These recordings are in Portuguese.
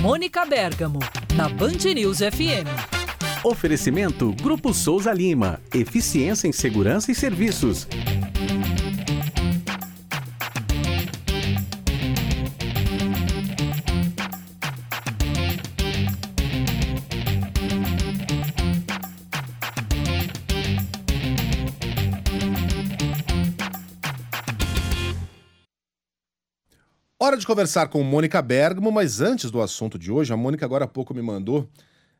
Mônica Bergamo, na Band News FM. Oferecimento Grupo Souza Lima. Eficiência em Segurança e Serviços. Hora de conversar com Mônica Bergamo, mas antes do assunto de hoje, a Mônica agora há pouco me mandou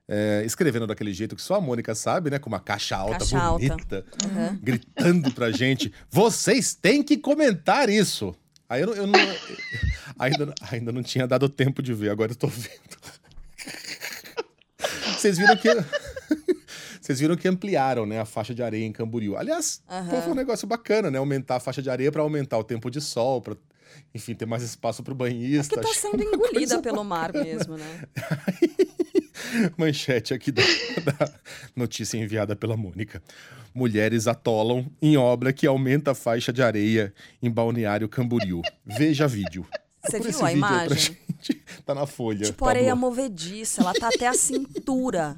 é, escrevendo daquele jeito que só a Mônica sabe, né? Com uma caixa alta Caixa bonita, alta. Uhum. gritando pra gente. Vocês têm que comentar isso. Aí eu, não- eu não. ainda, não- ainda não tinha dado tempo de ver, agora eu tô vendo. Vocês viram que. Vocês viram que ampliaram, né, a faixa de areia em Camboriú. Aliás, Aham. foi um negócio bacana, né? Aumentar a faixa de areia para aumentar o tempo de sol, para enfim, ter mais espaço pro banhista. Que tá Achei sendo engolida pelo mar mesmo, né? Manchete aqui da, da notícia enviada pela Mônica. Mulheres atolam em obra que aumenta a faixa de areia em Balneário Camboriú. Veja vídeo. Você Procura viu a imagem? Tá na folha. Tipo Pablo. areia movediça, ela tá até a cintura.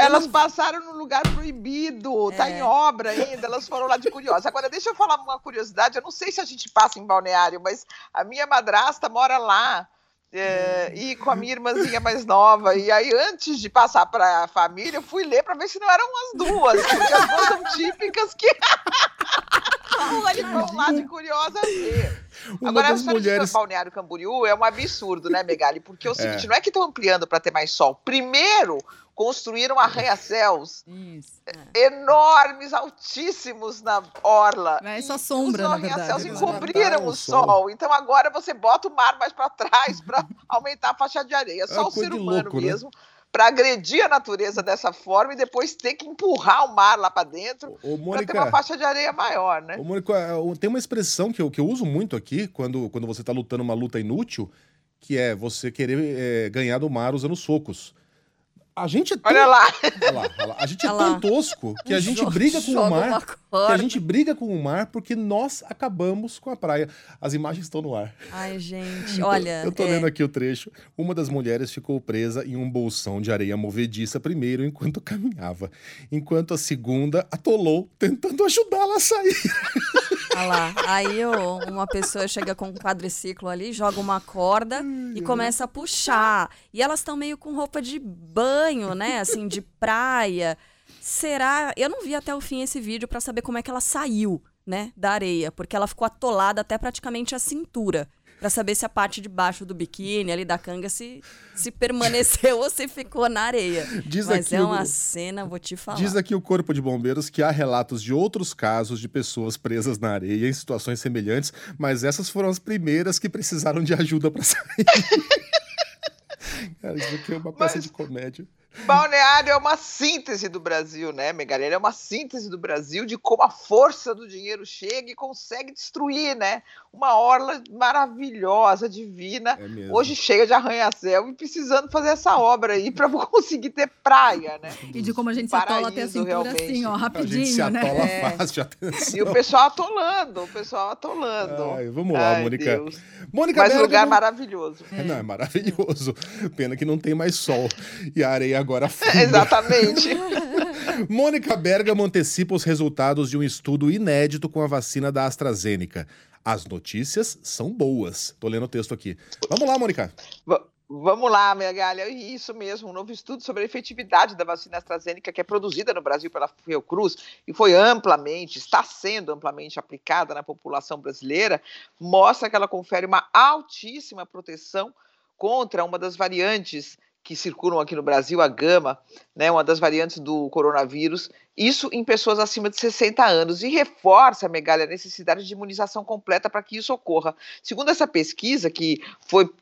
Elas passaram num lugar proibido, tá É. em obra ainda, elas foram lá de curiosa. Agora, deixa eu falar uma curiosidade, eu não sei se a gente passa em balneário, mas a minha madrasta mora lá. é, e com a minha irmãzinha mais nova. E aí, antes de passar para a família, eu fui ler para ver se não eram as duas, porque as duas são típicas que vão lá de curiosa ver. Uma Agora, a das história mulheres- de Balneário Camboriú é um absurdo, né, Megali? Porque é o seguinte, É. não é que estão ampliando para ter mais sol. Primeiro, construíram arranha-céus Isso. enormes, altíssimos na orla. É só sombra, os arranha-céus. Eles encobriram mataram o sol. sol. Então agora você bota o mar mais para trás para aumentar a faixa de areia. É Só uma o ser humano louco, né? mesmo. Para agredir a natureza dessa forma e depois ter que empurrar o mar lá para dentro para ter uma faixa de areia maior, né? Ô, Mônica, é, tem uma expressão que eu, que eu uso muito aqui, quando, quando você tá lutando uma luta inútil, que é você querer é, ganhar do mar usando socos. A gente é tão, Olha lá. Olha lá, olha lá. A gente é Olha tão lá. tosco que a gente briga com o mar. Que a gente briga com o mar porque nós acabamos com a praia. As imagens estão no ar. Ai, gente, olha. Eu tô é, lendo aqui o trecho. Uma das mulheres ficou presa em um bolsão de areia movediça primeiro enquanto caminhava, enquanto a segunda atolou tentando ajudá-la a sair. Olha lá. Aí ó, uma pessoa chega com um quadriciclo ali, joga uma corda e começa a puxar. E elas estão meio com roupa de banho, né? Assim, de praia. Será? Eu não vi até o fim esse vídeo pra saber como é que ela saiu, né, da areia, porque ela ficou atolada até praticamente a cintura. Pra saber se a parte de baixo do biquíni, ali da canga, se, se permaneceu ou se ficou na areia. Diz Mas aqui é o- uma cena, vou te falar. Diz aqui o Corpo de Bombeiros que há relatos de outros casos de pessoas presas na areia em situações semelhantes, mas essas foram as primeiras que precisaram de ajuda para sair. Cara, isso aqui é uma peça Mas- de comédia. Balneário é uma síntese do Brasil, né, Megalera? É uma síntese do Brasil de como a força do dinheiro chega e consegue destruir, né? Uma orla maravilhosa, divina, É hoje cheia de arranha-céu e precisando fazer essa obra aí para conseguir ter praia, né? E de como a gente se atola até a Paraíso, cintura realmente. assim, ó, A rapidinho, gente se né? atola É. fácil, atenção. E o pessoal atolando, o pessoal atolando. Ai, vamos lá, Ai, Mônica. Deus. Mônica Mas um lugar Bergamo- maravilhoso. Não, é maravilhoso. Pena que não tem mais sol. E a areia agora afunda. Exatamente. Mônica Bergamo antecipa os resultados de um estudo inédito com a vacina da AstraZeneca. As notícias são boas. Tô lendo o texto aqui. Vamos lá, Mônica. Vamos lá, minha galera. Isso mesmo, um novo estudo sobre a efetividade da vacina AstraZeneca, que é produzida no Brasil pela Fiocruz e foi amplamente, está sendo amplamente aplicada na população brasileira, mostra que ela confere uma altíssima proteção contra uma das variantes que circulam aqui no Brasil, a gama, né, uma das variantes do coronavírus, isso em pessoas acima de 60 anos, e reforça, Megalha, a necessidade de imunização completa para que isso ocorra. Segundo essa pesquisa, que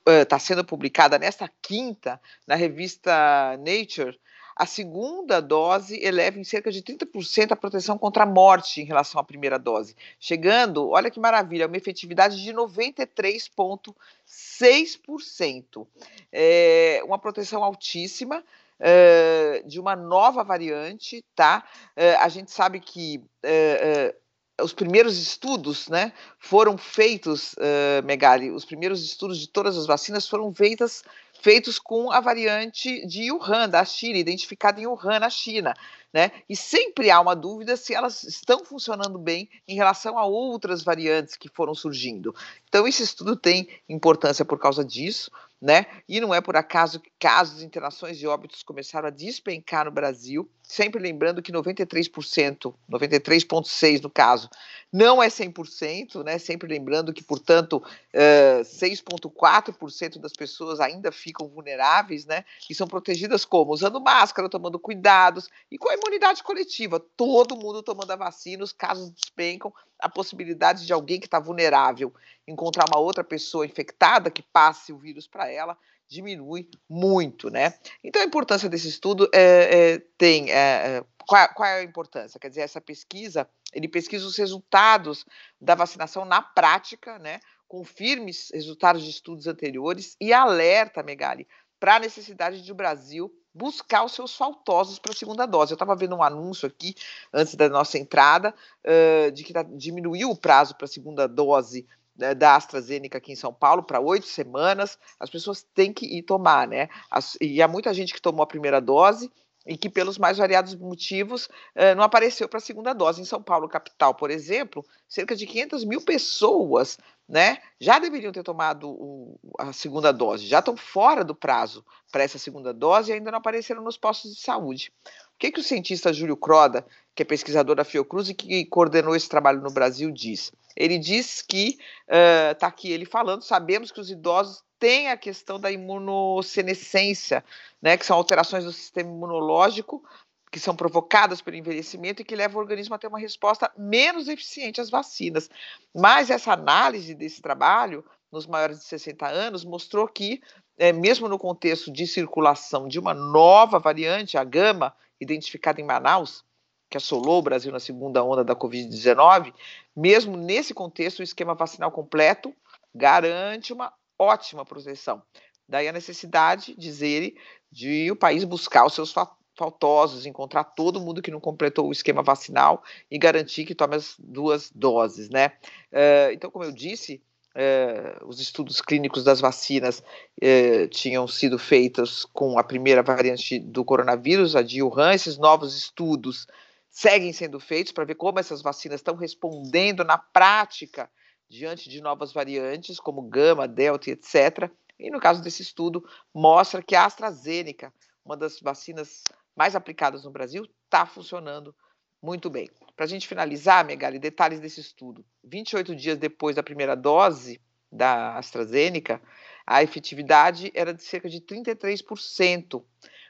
está uh, sendo publicada nesta quinta, na revista Nature, a segunda dose eleva em cerca de 30% a proteção contra a morte em relação à primeira dose, chegando, olha que maravilha, uma efetividade de 93,6%. É uma proteção altíssima. É, de uma nova variante, tá? É, a gente sabe que é, os primeiros estudos, né, foram feitos, uh, Megali, os primeiros estudos de todas as vacinas foram feitas feitos com a variante de Wuhan, da China, identificada em Wuhan, na China. Né? E sempre há uma dúvida se elas estão funcionando bem em relação a outras variantes que foram surgindo. Então, esse estudo tem importância por causa disso, né? E não é por acaso que casos internações e óbitos começaram a despencar no Brasil, sempre lembrando que 93%, 93,6% no caso, não é 100%, né? Sempre lembrando que, portanto, uh, 6,4% das pessoas ainda ficam vulneráveis, né? E são protegidas como? Usando máscara, tomando cuidados e com a imunidade coletiva. Todo mundo tomando a vacina, os casos despencam, a possibilidade de alguém que está vulnerável encontrar uma outra pessoa infectada que passe o vírus para ela diminui muito, né? Então a importância desse estudo é, é tem é, é, qual, qual, é a importância? Quer dizer, essa pesquisa ele pesquisa os resultados da vacinação na prática, né? Com firmes resultados de estudos anteriores e alerta, Megali, para a necessidade de o Brasil buscar os seus faltosos para a segunda dose. Eu estava vendo um anúncio aqui, antes da nossa entrada, uh, de que tá, diminuiu o prazo para a segunda dose né, da AstraZeneca aqui em São Paulo para oito semanas. As pessoas têm que ir tomar, né? As, e há muita gente que tomou a primeira dose e que, pelos mais variados motivos, uh, não apareceu para a segunda dose. Em São Paulo, capital, por exemplo, cerca de 500 mil pessoas né, já deveriam ter tomado a segunda dose, já estão fora do prazo para essa segunda dose e ainda não apareceram nos postos de saúde. O que, que o cientista Júlio Croda, que é pesquisador da Fiocruz e que coordenou esse trabalho no Brasil, diz? Ele diz que, está uh, aqui ele falando, sabemos que os idosos têm a questão da imunossenescência, né, que são alterações do sistema imunológico que são provocadas pelo envelhecimento e que levam o organismo a ter uma resposta menos eficiente às vacinas. Mas essa análise desse trabalho nos maiores de 60 anos mostrou que, é, mesmo no contexto de circulação de uma nova variante, a gama, identificada em Manaus, que assolou o Brasil na segunda onda da Covid-19, mesmo nesse contexto, o esquema vacinal completo garante uma ótima proteção. Daí a necessidade, diz ele, de o país buscar os seus faltosos, encontrar todo mundo que não completou o esquema vacinal e garantir que tome as duas doses, né? Uh, então, como eu disse, uh, os estudos clínicos das vacinas uh, tinham sido feitos com a primeira variante do coronavírus, a de Wuhan. Esses novos estudos seguem sendo feitos para ver como essas vacinas estão respondendo na prática diante de novas variantes, como Gama, Delta, etc. E no caso desse estudo, mostra que a AstraZeneca, uma das vacinas mais aplicadas no Brasil, está funcionando muito bem. Para a gente finalizar, Megali, detalhes desse estudo. 28 dias depois da primeira dose da AstraZeneca, a efetividade era de cerca de 33%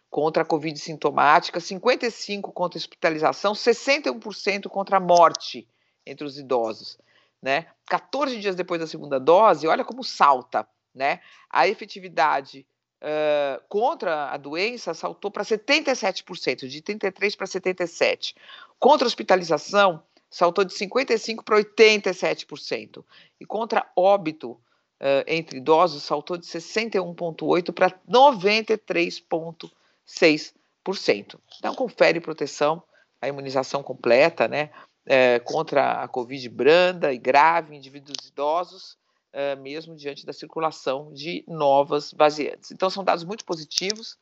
contra a Covid sintomática, 55% contra hospitalização, 61% contra a morte entre os idosos. Né? 14 dias depois da segunda dose, olha como salta. Né? A efetividade uh, contra a doença saltou para 77%, de 33% para 77%. Contra hospitalização, saltou de 55% para 87%. E contra óbito uh, entre idosos, saltou de 61,8% para 93,6%. Então, confere proteção, a imunização completa, né? É, contra a Covid branda e grave em indivíduos idosos, uh, mesmo diante da circulação de novas variantes. Então, são dados muito positivos,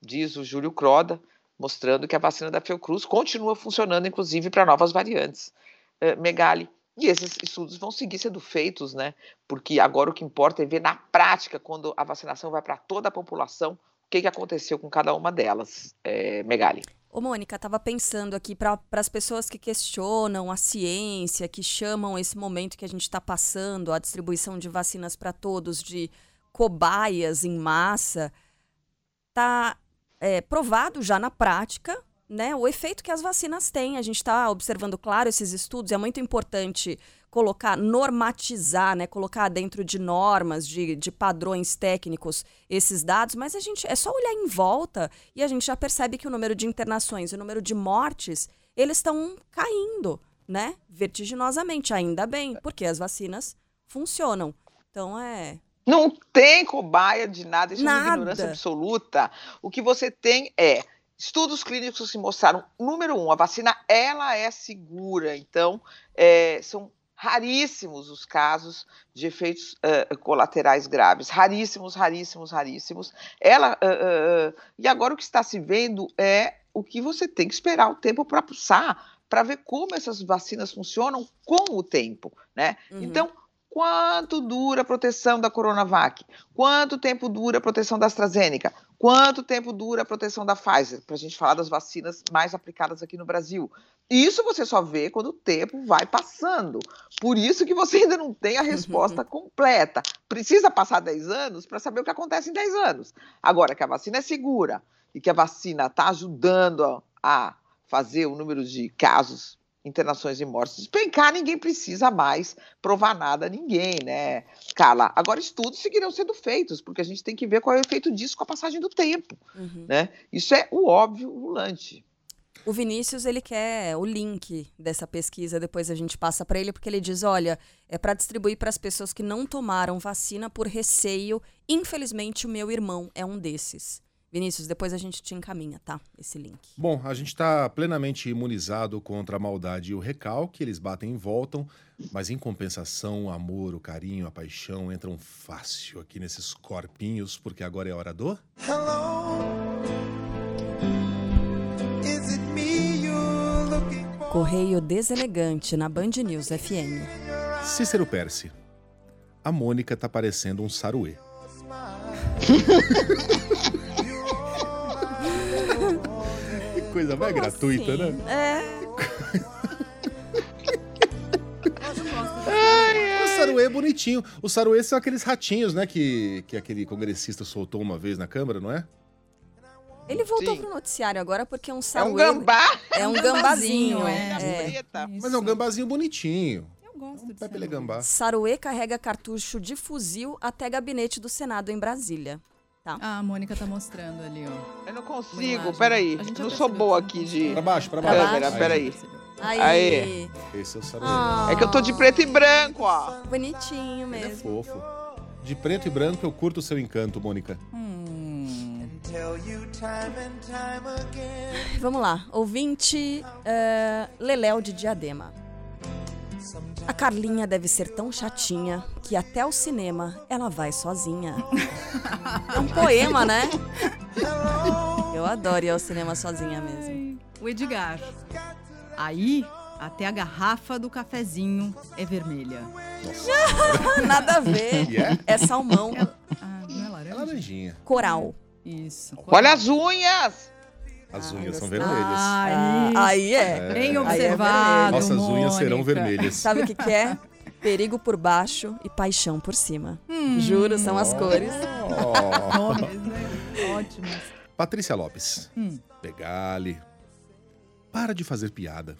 diz o Júlio Croda, mostrando que a vacina da Fiocruz continua funcionando, inclusive, para novas variantes. Uh, Megali, e esses estudos vão seguir sendo feitos, né? Porque agora o que importa é ver na prática, quando a vacinação vai para toda a população, o que, que aconteceu com cada uma delas, é, Megali. Ô, Mônica, estava pensando aqui para as pessoas que questionam a ciência, que chamam esse momento que a gente está passando, a distribuição de vacinas para todos, de cobaias em massa, tá é, provado já na prática né, o efeito que as vacinas têm. A gente está observando, claro, esses estudos. É muito importante colocar, normatizar, né, colocar dentro de normas, de, de padrões técnicos esses dados, mas a gente é só olhar em volta e a gente já percebe que o número de internações e o número de mortes, eles estão caindo, né? Vertiginosamente, ainda bem, porque as vacinas funcionam. Então é. Não tem cobaia de nada, isso nada. é uma ignorância absoluta. O que você tem é Estudos clínicos que mostraram, número um, a vacina ela é segura, então é, são raríssimos os casos de efeitos uh, colaterais graves, raríssimos, raríssimos, raríssimos. Ela uh, uh, e agora o que está se vendo é o que você tem que esperar o tempo para passar, para ver como essas vacinas funcionam com o tempo, né? Uhum. Então Quanto dura a proteção da Coronavac? Quanto tempo dura a proteção da AstraZeneca? Quanto tempo dura a proteção da Pfizer? Para a gente falar das vacinas mais aplicadas aqui no Brasil. Isso você só vê quando o tempo vai passando. Por isso que você ainda não tem a resposta completa. Precisa passar 10 anos para saber o que acontece em 10 anos. Agora, que a vacina é segura e que a vacina está ajudando a fazer o número de casos internações e mortes despencar, ninguém precisa mais provar nada a ninguém, né, Carla? Agora, estudos seguirão sendo feitos, porque a gente tem que ver qual é o efeito disso com a passagem do tempo, uhum. né? Isso é o óbvio, o lante. O Vinícius, ele quer o link dessa pesquisa, depois a gente passa para ele, porque ele diz, olha, é para distribuir para as pessoas que não tomaram vacina por receio. Infelizmente, o meu irmão é um desses. Vinícius, depois a gente te encaminha, tá? Esse link. Bom, a gente está plenamente imunizado contra a maldade e o recalque, eles batem e voltam, mas em compensação, o amor, o carinho, a paixão entram fácil aqui nesses corpinhos, porque agora é hora do. Hello. Correio Deselegante na Band News FM. Cícero Percy. A Mônica tá parecendo um saruê. coisa mais Como gratuita, assim? né? É. o Saruê é bonitinho. O Saruê são aqueles ratinhos, né? Que, que aquele congressista soltou uma vez na Câmara, não é? Ele voltou Sim. pro noticiário agora porque é um saruê. É um gambá? É um gambazinho, é. é. Mas é um gambazinho bonitinho. Eu gosto de Pepe Gambá. Saruê carrega cartucho de fuzil até gabinete do Senado em Brasília. Tá. Ah, a Mônica tá mostrando ali, ó. Eu não consigo, peraí. Não sou boa aqui de. Pra baixo, pra baixo. Câmera, peraí. Aí. Aí. Esse é o saruê. Ah. É que eu tô de preto e branco, ó. Bonitinho mesmo. Ele é fofo. De preto e branco eu curto o seu encanto, Mônica. Hum. Vamos lá. Ouvinte uh, Leléu de Diadema. A Carlinha deve ser tão chatinha que até o cinema ela vai sozinha. É um poema, né? Eu adoro ir ao cinema sozinha mesmo. O Edgar. Aí, até a garrafa do cafezinho é vermelha. Nada a ver. Yeah? É salmão. É, ah, não é laranja? É laranjinha. Coral. Isso. Coral. Olha as unhas! As ah, unhas são vermelhas. Ah, aí é. é. Bem observado. É Nossas Mônica. unhas serão vermelhas. Sabe o que, que é? Perigo por baixo e paixão por cima. Hum. Juro, são as cores. Oh. Nomes, né? Ótimos. Patrícia Lopes. Hum. Pegale. Para de fazer piada.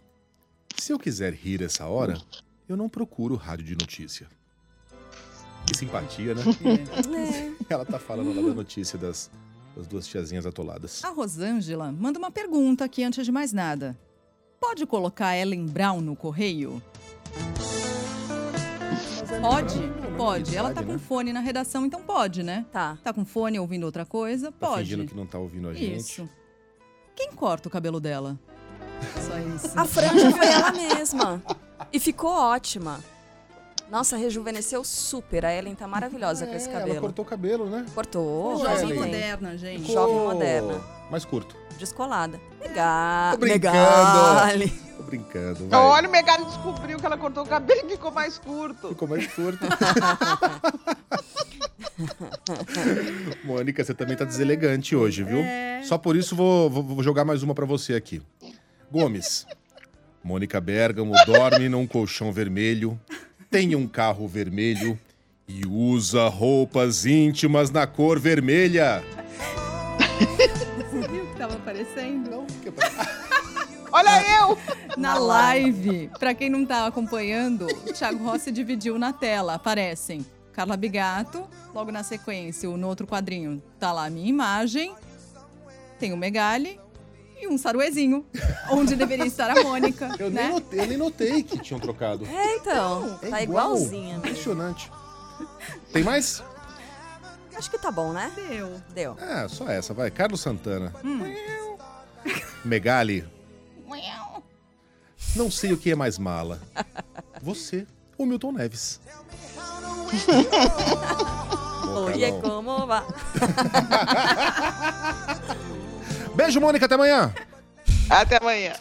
Se eu quiser rir essa hora, eu não procuro rádio de notícia. Que simpatia, né? É. Ela tá falando lá da notícia das as duas tiazinhas atoladas. A Rosângela manda uma pergunta aqui antes de mais nada. Pode colocar Ellen Brown no correio? Pode, pode. Ela tá com né? fone na redação, então pode, né? Tá. Tá com fone ouvindo outra coisa? Tá pode. fingindo que não tá ouvindo a gente. Isso. Quem corta o cabelo dela? Só isso. A franja foi ela mesma. E ficou ótima. Nossa, rejuvenesceu super. A Ellen tá maravilhosa com esse É, cabelo. ela cortou o cabelo, né? Cortou. Jovem Ellen. moderna, gente. Jovem Ficou moderna. Mais curto. Descolada. Legal. Tô brincando. Megali. Tô brincando, vai. Olha, o Megali descobriu que ela cortou o cabelo e ficou mais curto. Ficou mais curto. Mônica, você também tá deselegante hoje, viu? É. Só por isso vou, vou- vou jogar mais uma pra você aqui. Gomes. Mônica Bergamo dorme num colchão vermelho, tem um carro vermelho e usa roupas íntimas na cor vermelha. Você viu o que tava aparecendo? Não, que- Olha eu! Na live, pra quem não tá acompanhando, o Thiago Rossi dividiu na tela. Aparecem Carla Bigato, logo na sequência, no outro quadrinho tá lá a minha imagem, tem o Megali e um saruezinho, onde deveria estar a Mônica, Eu, né? nem notei, eu nem notei que tinham trocado. É, então. É tá igual. igualzinha. Impressionante. Tem mais? Acho que tá bom, né? Deu. Deu. É, só essa, vai. Carlos Santana. Hum. Megali. Não sei o que é mais mala. Você ou Milton Neves? Oye, Carlão. como va? Beijo, Mônica. Até amanhã. Até amanhã.